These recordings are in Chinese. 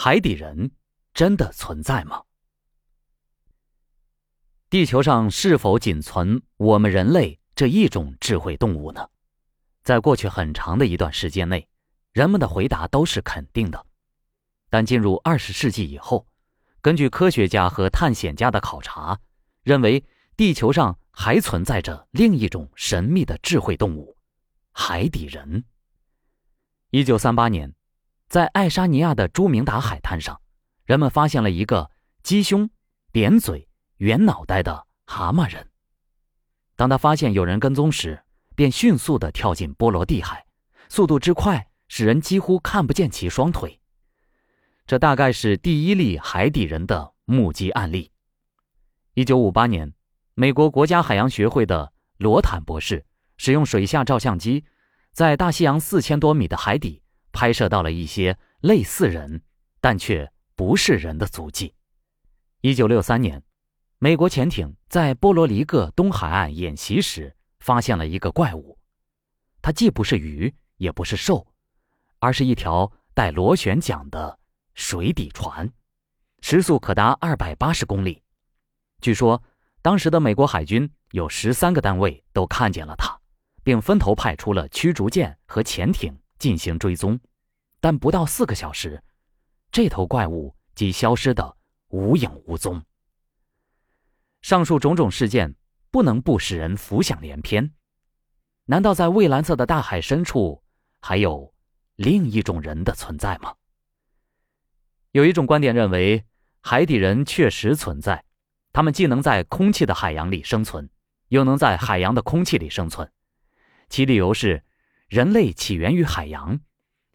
海底人真的存在吗？地球上是否仅存我们人类这一种智慧动物呢？在过去很长的一段时间内，人们的回答都是肯定的。但进入二十世纪以后，根据科学家和探险家的考察，认为地球上还存在着另一种神秘的智慧动物——海底人。一九三八年，在爱沙尼亚的朱明达海滩上，人们发现了一个鸡胸、扁嘴。圆脑袋的蛤蟆人，当他发现有人跟踪时，便迅速地跳进波罗的海，速度之快使人几乎看不见其双腿。这大概是第一例海底人的目击案例。一九五八年，美国国家海洋学会的罗坦博士使用水下照相机，在大西洋四千多米的海底拍摄到了一些类似人，但却不是人的足迹。一九六三年。美国潜艇在波罗尼各东海岸演习时，发现了一个怪物。它既不是鱼，也不是兽，而是一条带螺旋桨的水底船，时速可达二百八十公里。据说，当时的美国海军有十三个单位都看见了它，并分头派出了驱逐舰和潜艇进行追踪。但不到四个小时，这头怪物即消失的无影无踪。上述种种事件不能不使人浮想联翩。难道在蔚蓝色的大海深处，还有另一种人的存在吗？有一种观点认为，海底人确实存在，他们既能在空气的海洋里生存，又能在海洋的空气里生存。其理由是，人类起源于海洋，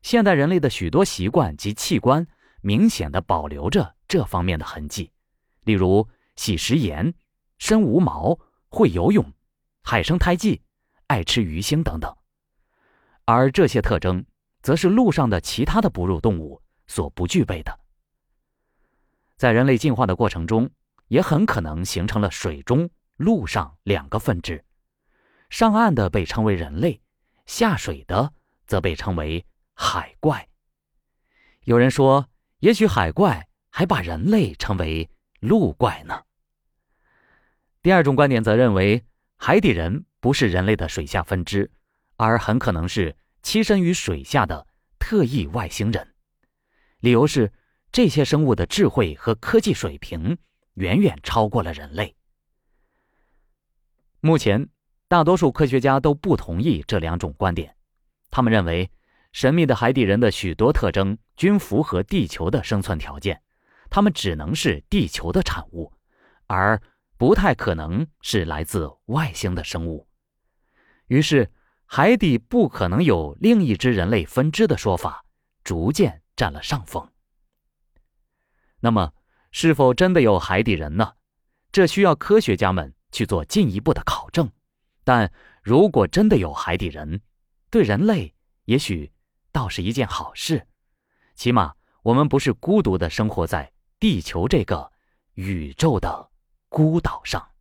现代人类的许多习惯及器官明显的保留着这方面的痕迹，例如。喜食盐，身无毛，会游泳，海生胎记，爱吃鱼腥等等，而这些特征，则是陆上的其他的哺乳动物所不具备的。在人类进化的过程中，也很可能形成了水中、陆上两个分支，上岸的被称为人类，下水的则被称为海怪。有人说，也许海怪还把人类称为。陆怪呢？第二种观点则认为，海底人不是人类的水下分支，而很可能是栖身于水下的特异外星人。理由是，这些生物的智慧和科技水平远远超过了人类。目前，大多数科学家都不同意这两种观点。他们认为，神秘的海底人的许多特征均符合地球的生存条件。他们只能是地球的产物，而不太可能是来自外星的生物。于是，海底不可能有另一只人类分支的说法逐渐占了上风。那么，是否真的有海底人呢？这需要科学家们去做进一步的考证。但如果真的有海底人，对人类也许倒是一件好事，起码我们不是孤独的生活在。地球这个宇宙的孤岛上。